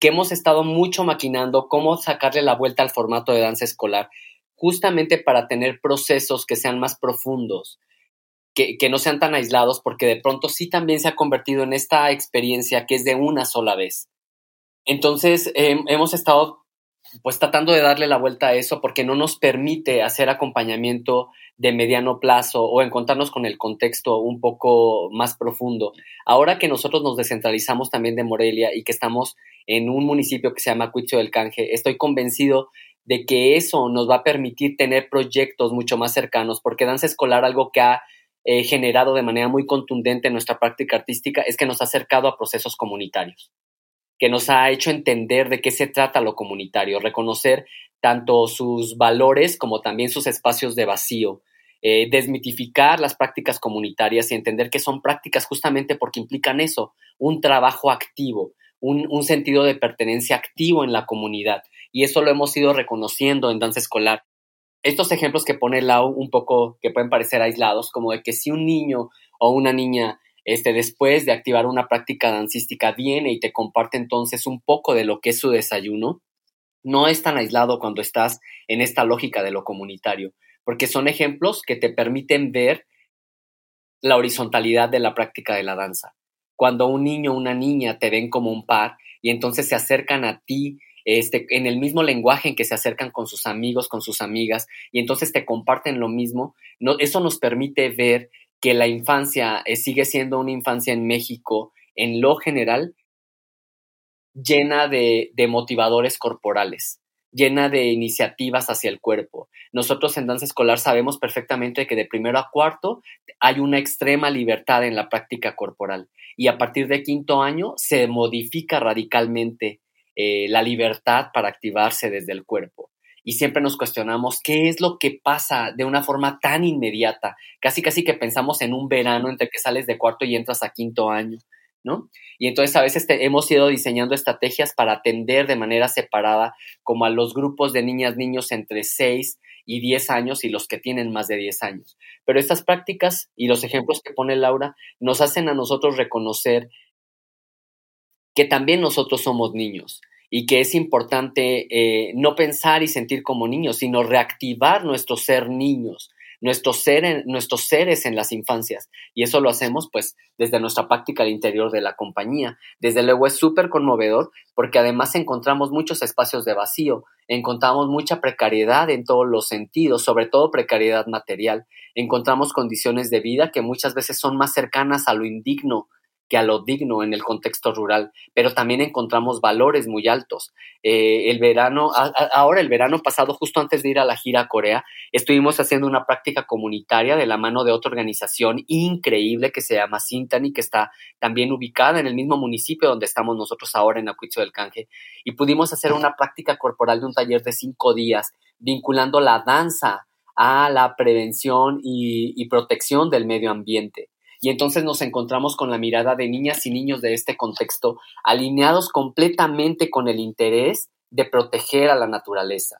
que hemos estado mucho maquinando cómo sacarle la vuelta al formato de danza escolar, justamente para tener procesos que sean más profundos. que, no sean tan aislados porque de pronto sí también se ha convertido en esta experiencia que es de una sola vez. Entonces em, hemos estado pues tratando de darle la vuelta a eso porque no nos permite hacer acompañamiento de mediano plazo o encontrarnos con el contexto un poco más profundo. Ahora que nosotros nos descentralizamos también de Morelia y que estamos en un municipio que se llama Cuicho del Canje, estoy convencido de que eso nos va a permitir tener proyectos mucho más cercanos, porque danza escolar algo que ha eh, generado de manera muy contundente en nuestra práctica artística es que nos ha acercado a procesos comunitarios, que nos ha hecho entender de qué se trata lo comunitario, reconocer tanto sus valores como también sus espacios de vacío, eh, desmitificar las prácticas comunitarias y entender que son prácticas justamente porque implican eso, un trabajo activo, un, un sentido de pertenencia activo en la comunidad. Y eso lo hemos ido reconociendo en danza escolar estos ejemplos que pone Lau un poco que pueden parecer aislados, como de que si un niño o una niña este, después de activar una práctica dancística viene y te comparte entonces un poco de lo que es su desayuno, no es tan aislado cuando estás en esta lógica de lo comunitario, porque son ejemplos que te permiten ver la horizontalidad de la práctica de la danza. Cuando un niño o una niña te ven como un par y entonces se acercan a ti este, en el mismo lenguaje en que se acercan con sus amigos, con sus amigas, y entonces te comparten lo mismo, eso nos permite ver que la infancia eh, sigue siendo una infancia en México, en lo general, llena de, motivadores corporales llena de iniciativas hacia el cuerpo. Nosotros en danza escolar sabemos perfectamente que de primero a cuarto hay una extrema libertad en la práctica corporal y a partir de quinto año se modifica radicalmente eh, la libertad para activarse desde el cuerpo. Y siempre nos cuestionamos qué es lo que pasa de una forma tan inmediata, casi casi que pensamos en un verano entre que sales de cuarto y entras a quinto año, ¿no? Y entonces a veces hemos ido diseñando estrategias para atender de manera separada como a los grupos de niñas, niños entre 6 y 10 años y los que tienen más de 10 años. Pero estas prácticas y los ejemplos que pone Laura nos hacen a nosotros reconocer que también nosotros somos niños y que es importante eh, no pensar y sentir como niños, sino reactivar nuestro ser niños, nuestros, ser, nuestros seres en las infancias. Y eso lo hacemos pues desde nuestra práctica al interior de la compañía. Desde luego es súper conmovedor porque además encontramos muchos espacios de vacío, encontramos mucha precariedad en todos los sentidos, sobre todo precariedad material. Encontramos condiciones de vida que muchas veces son más cercanas a lo indigno, a lo digno en el contexto rural, pero también encontramos valores muy altos. Eh, el verano, ahora el verano pasado, justo antes de ir a la gira a Corea, estuvimos haciendo una práctica comunitaria de la mano de otra organización increíble que se llama Sintani, que está también ubicada en el mismo municipio donde estamos nosotros ahora en Acuicho del Canje, y pudimos hacer una práctica corporal de un taller de cinco días, vinculando la danza a la prevención y protección del medio ambiente y entonces nos encontramos con la mirada de niñas y niños de este contexto alineados completamente con el interés de proteger a la naturaleza.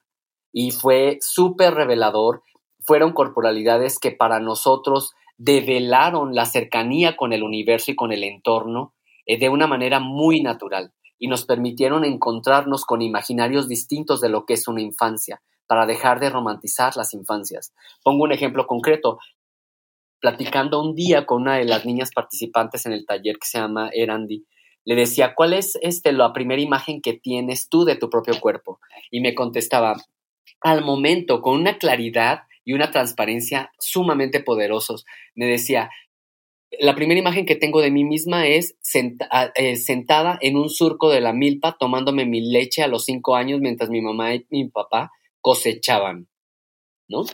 Y fue súper revelador, fueron corporalidades que para nosotros develaron la cercanía con el universo y con el entorno eh, de una manera muy natural y nos permitieron encontrarnos con imaginarios distintos de lo que es una infancia, para dejar de romantizar las infancias. Pongo un ejemplo concreto platicando un día con una de las niñas participantes en el taller que se llama Erandi, le decía, ¿cuál es este, la primera imagen que tienes tú de tu propio cuerpo? Y me contestaba, al momento, con una claridad y una transparencia sumamente poderosos, me decía, la primera imagen que tengo de mí misma es eh, sentada en un surco de la milpa tomándome mi leche a los cinco años mientras mi mamá y mi papá cosechaban, ¿no?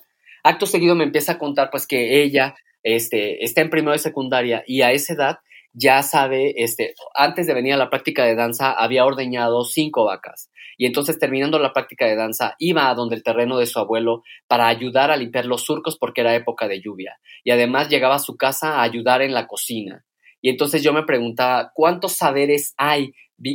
Acto seguido me empieza a contar pues que ella este, está en primero de secundaria y a esa edad ya sabe, este, antes de venir a la práctica de danza había ordeñado cinco vacas y entonces terminando la práctica de danza iba a donde el terreno de su abuelo para ayudar a limpiar los surcos porque era época de lluvia y además llegaba a su casa a ayudar en la cocina. Y entonces yo me preguntaba, ¿cuántos saberes hay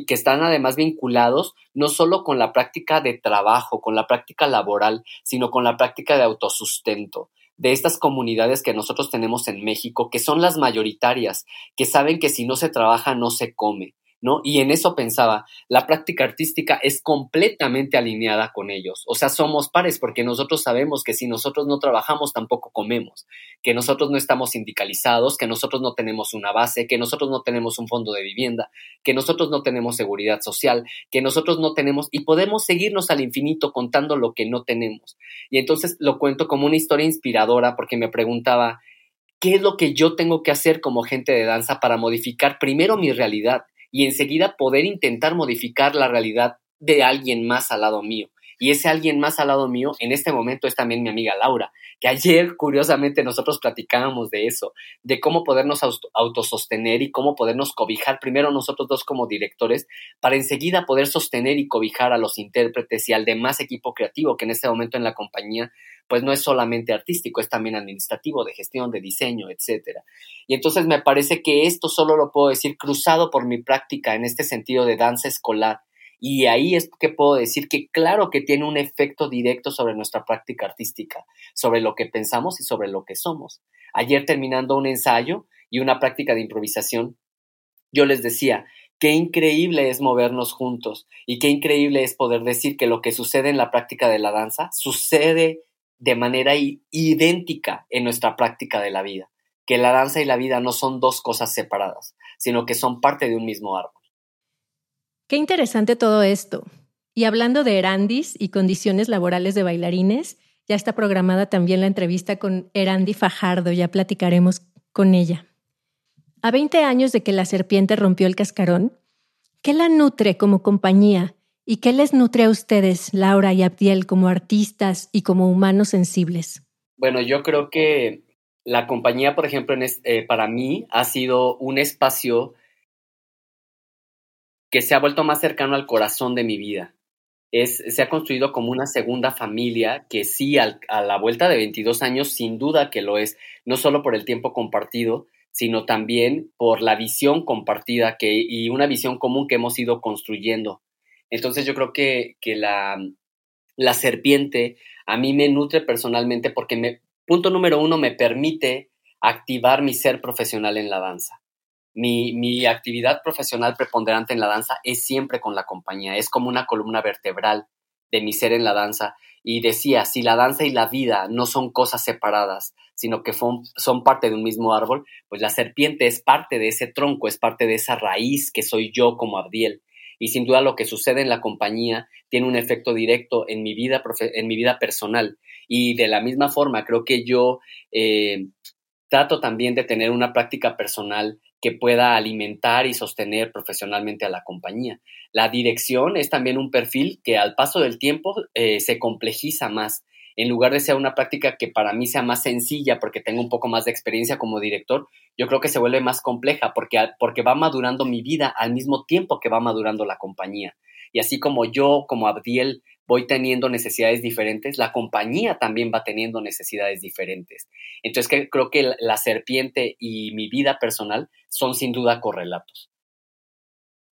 que están además vinculados no solo con la práctica de trabajo, con la práctica laboral, sino con la práctica de autosustento? De estas comunidades que nosotros tenemos en México, que son las mayoritarias, que saben que si no se trabaja no se come. ¿No? Y en eso pensaba, la práctica artística es completamente alineada con ellos. O sea, somos pares porque nosotros sabemos que si nosotros no trabajamos, tampoco comemos, que nosotros no estamos sindicalizados, que nosotros no tenemos una base, que nosotros no tenemos un fondo de vivienda, que nosotros no tenemos seguridad social, que nosotros no tenemos, y podemos seguirnos al infinito contando lo que no tenemos. Y entonces lo cuento como una historia inspiradora porque me preguntaba, ¿qué es lo que yo tengo que hacer como gente de danza para modificar primero mi realidad? Y enseguida poder intentar modificar la realidad de alguien más al lado mío. Y ese alguien más al lado mío en este momento es también mi amiga Laura, que ayer curiosamente nosotros platicábamos de eso, de cómo podernos autosostener y cómo podernos cobijar primero nosotros dos como directores, para enseguida poder sostener y cobijar a los intérpretes y al demás equipo creativo que en este momento en la compañía pues no es solamente artístico, es también administrativo, de gestión, de diseño, etcétera. Y entonces me parece que esto solo lo puedo decir cruzado por mi práctica en este sentido de danza escolar. Y ahí es que puedo decir que claro que tiene un efecto directo sobre nuestra práctica artística, sobre lo que pensamos y sobre lo que somos. Ayer terminando un ensayo y una práctica de improvisación, yo les decía, qué increíble es movernos juntos y qué increíble es poder decir que lo que sucede en la práctica de la danza sucede de manera idéntica en nuestra práctica de la vida, que la danza y la vida no son dos cosas separadas, sino que son parte de un mismo árbol. Qué interesante todo esto. Y hablando de Erandis y condiciones laborales de bailarines, ya está programada también la entrevista con Erandi Fajardo, ya platicaremos con ella. A 20 años de que la serpiente rompió el cascarón, ¿qué la nutre como compañía ¿Y qué les nutre a ustedes, Laura y Abdiel, como artistas y como humanos sensibles? Bueno, yo creo que la compañía, por ejemplo, eh, para mí ha sido un espacio que se ha vuelto más cercano al corazón de mi vida. Es, se ha construido como una segunda familia que sí, a la vuelta de 22 años, sin duda que lo es, no solo por el tiempo compartido, sino también por la visión compartida que, y una visión común que hemos ido construyendo entonces yo creo que, la, la serpiente a mí me nutre personalmente porque me, punto número uno, me permite activar mi ser profesional en la danza. Mi, mi, actividad profesional preponderante en la danza es siempre con la compañía, es como una columna vertebral de mi ser en la danza. Y decía, si la danza y la vida no son cosas separadas, sino que son, parte de un mismo árbol, pues la serpiente es parte de ese tronco, es parte de esa raíz que soy yo como Abdiel y sin duda lo que sucede en la compañía tiene un efecto directo en mi vida, en mi vida personal. Y de la misma forma, creo que yo eh, trato también de tener una práctica personal que pueda alimentar y sostener profesionalmente a la compañía. La dirección es también un perfil que al paso del tiempo eh, se complejiza más en lugar de ser una práctica que para mí sea más sencilla porque tengo un poco más de experiencia como director, yo creo que se vuelve más compleja porque, porque va madurando mi vida al mismo tiempo que va madurando la compañía. Y así como yo, como Abdiel, voy teniendo necesidades diferentes, la compañía también va teniendo necesidades diferentes. Entonces creo que la serpiente y mi vida personal son sin duda correlatos.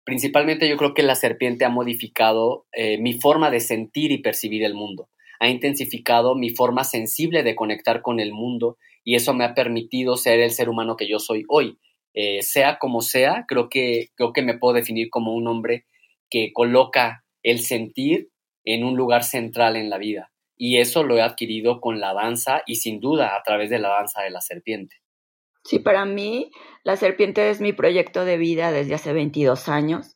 Principalmente yo creo que la serpiente ha modificado eh, mi forma de sentir y percibir el mundo ha intensificado mi forma sensible de conectar con el mundo y eso me ha permitido ser el ser humano que yo soy hoy. Eh, sea como sea, creo que, creo que me puedo definir como un hombre que coloca el sentir en un lugar central en la vida. Y eso lo he adquirido con la danza y sin duda a través de la danza de la serpiente. Sí, para mí la serpiente es mi proyecto de vida desde hace 22 años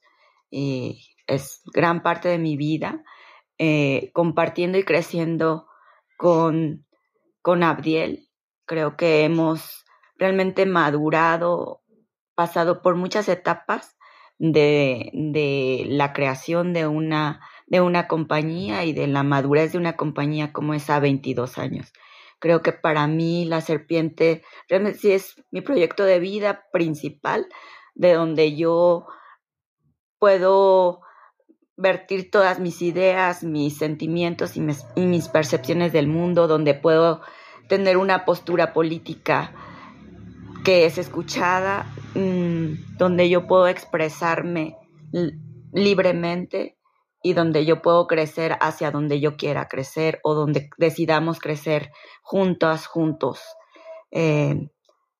y es gran parte de mi vida. Eh, compartiendo y creciendo con, con Abdiel. Creo que hemos realmente madurado, pasado por muchas etapas de, de la creación de una, de una compañía y de la madurez de una compañía como es a 22 años. Creo que para mí la serpiente realmente sí es mi proyecto de vida principal, de donde yo puedo vertir todas mis ideas, mis sentimientos y mis, percepciones del mundo, donde puedo tener una postura política que es escuchada, mm, donde yo puedo expresarme libremente y donde yo puedo crecer hacia donde yo quiera crecer o donde decidamos crecer juntas, juntos. Eh,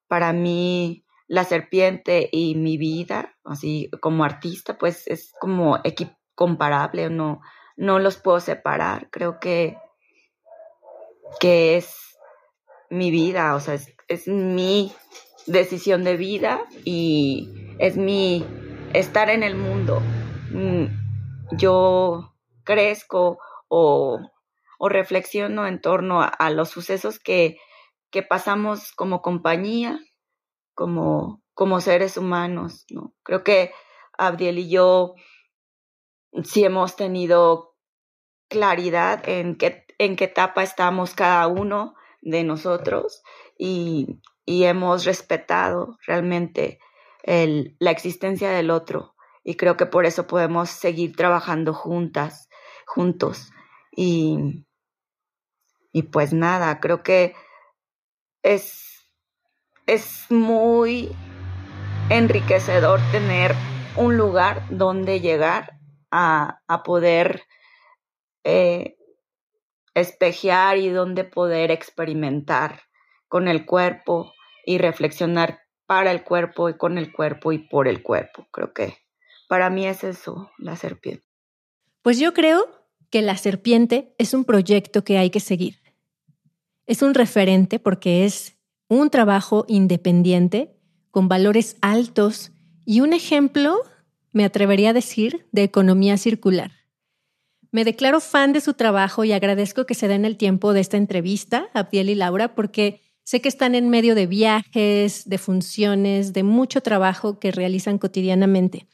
para mí, la serpiente y mi vida, así como artista, pues es como comparable, no, no los puedo separar. Creo que, que es mi vida, o sea, es, es mi decisión de vida y es mi estar en el mundo. Mm, yo crezco o, o reflexiono en torno a, los sucesos que, que, pasamos como compañía, como, como seres humanos, ¿no? Creo que Abdiel y yo sí hemos tenido claridad en qué, en qué etapa estamos cada uno de nosotros y, y hemos respetado realmente el, la existencia del otro y creo que por eso podemos seguir trabajando juntas, juntos y, y pues nada, creo que es, es muy enriquecedor tener un lugar donde llegar a, a poder eh, espejear y donde poder experimentar con el cuerpo y reflexionar para el cuerpo y con el cuerpo y por el cuerpo. Creo que para mí es eso, la serpiente. Pues yo creo que la serpiente es un proyecto que hay que seguir. Es un referente porque es un trabajo independiente con valores altos y un ejemplo, me atrevería a decir, de economía circular. Me declaro fan de su trabajo y agradezco que se den el tiempo de esta entrevista, Abdiel y Laura, porque sé que están en medio de viajes, de funciones, de mucho trabajo que realizan cotidianamente.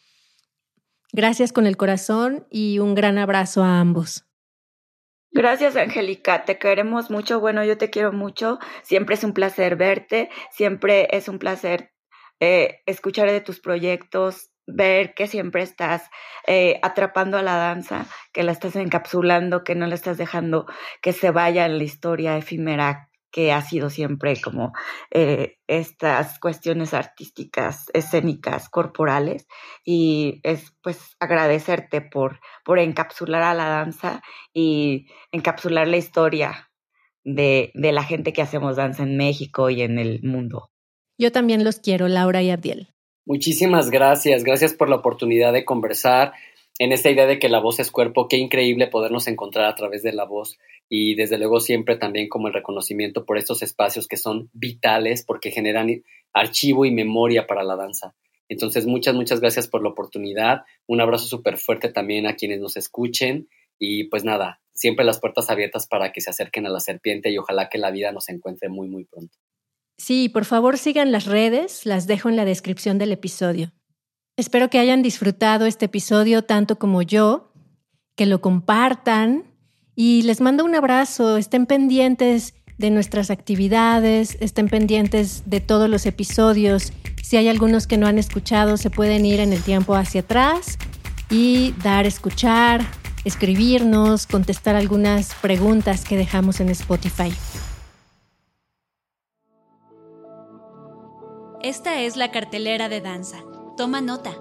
Gracias con el corazón y un gran abrazo a ambos. Gracias, Angélica. Te queremos mucho. Bueno, yo te quiero mucho. Siempre es un placer verte. Siempre es un placer eh, escuchar de tus proyectos, ver que siempre estás eh, atrapando a la danza, que la estás encapsulando, que no la estás dejando que se vaya en la historia efímera que ha sido siempre como eh, estas cuestiones artísticas, escénicas, corporales, y es pues agradecerte por, por encapsular a la danza y encapsular la historia de, de la gente que hacemos danza en México y en el mundo. Yo también los quiero, Laura y Abdiel. Muchísimas gracias, gracias por la oportunidad de conversar en esta idea de que la voz es cuerpo, qué increíble podernos encontrar a través de la voz y desde luego siempre también como el reconocimiento por estos espacios que son vitales porque generan archivo y memoria para la danza. Entonces, muchas, muchas gracias por la oportunidad. Un abrazo súper fuerte también a quienes nos escuchen y pues nada, siempre las puertas abiertas para que se acerquen a la serpiente y ojalá que la vida nos encuentre muy, muy pronto. Sí, por favor sigan las redes, las dejo en la descripción del episodio. Espero que hayan disfrutado este episodio tanto como yo, que lo compartan y les mando un abrazo, estén pendientes de nuestras actividades, estén pendientes de todos los episodios. Si hay algunos que no han escuchado, se pueden ir en el tiempo hacia atrás y dar escuchar, escribirnos, contestar algunas preguntas que dejamos en Spotify. Esta es la cartelera de danza. Toma nota.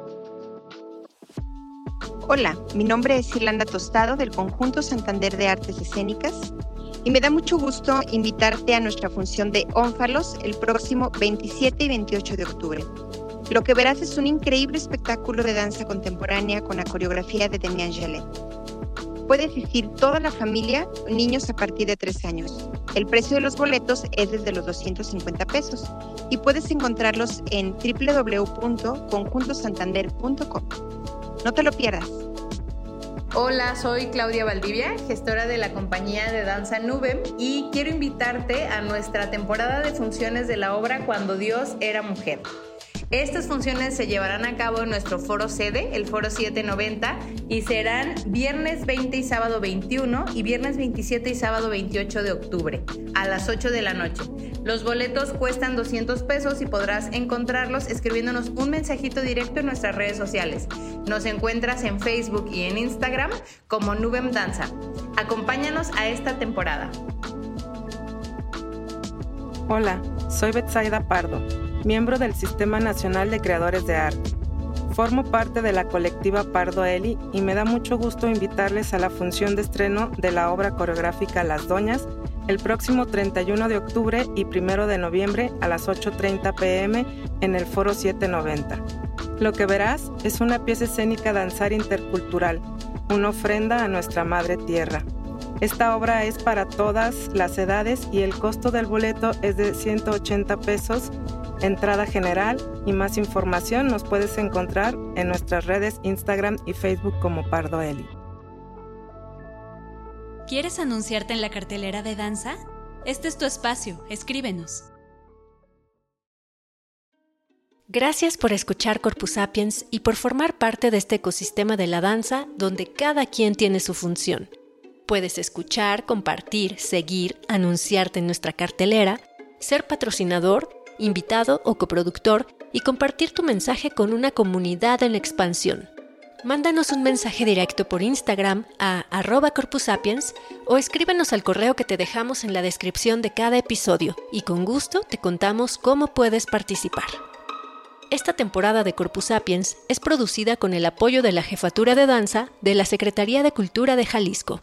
Hola, mi nombre es Silanda Tostado del Conjunto Santander de Artes Escénicas y me da mucho gusto invitarte a nuestra función de Ónfalos el próximo 27 y 28 de octubre. Lo que verás es un increíble espectáculo de danza contemporánea con la coreografía de Demian Gelet. Puede asistir toda la familia, niños a partir de 3 años. El precio de los boletos es desde los 250 pesos y puedes encontrarlos en www.conjuntosantander.com. No te lo pierdas. Hola, soy Claudia Valdivia, gestora de la compañía de danza Nubem y quiero invitarte a nuestra temporada de funciones de la obra Cuando Dios era mujer. Estas funciones se llevarán a cabo en nuestro foro sede, el foro 790, y serán viernes 20 y sábado 21 y viernes 27 y sábado 28 de octubre, a las 8 de la noche. Los boletos cuestan 200 pesos y podrás encontrarlos escribiéndonos un mensajito directo en nuestras redes sociales. Nos encuentras en Facebook y en Instagram como Nubem Danza. Acompáñanos a esta temporada. Hola, soy Betsaida Pardo miembro del Sistema Nacional de Creadores de Arte. Formo parte de la colectiva Pardo Eli y me da mucho gusto invitarles a la función de estreno de la obra coreográfica Las Doñas el próximo 31 de octubre y 1 de noviembre a las 8.30 pm en el Foro 790. Lo que verás es una pieza escénica danzar intercultural, una ofrenda a nuestra Madre Tierra. Esta obra es para todas las edades y el costo del boleto es de 180 pesos, entrada general y más información nos puedes encontrar en nuestras redes Instagram y Facebook como Pardo Eli. ¿Quieres anunciarte en la cartelera de danza? Este es tu espacio, escríbenos. Gracias por escuchar Corpus Sapiens y por formar parte de este ecosistema de la danza donde cada quien tiene su función. Puedes escuchar, compartir, seguir, anunciarte en nuestra cartelera, ser patrocinador, invitado o coproductor y compartir tu mensaje con una comunidad en expansión. Mándanos un mensaje directo por Instagram a arroba corpusapiens o escríbenos al correo que te dejamos en la descripción de cada episodio y con gusto te contamos cómo puedes participar. Esta temporada de Corpus Sapiens es producida con el apoyo de la Jefatura de Danza de la Secretaría de Cultura de Jalisco.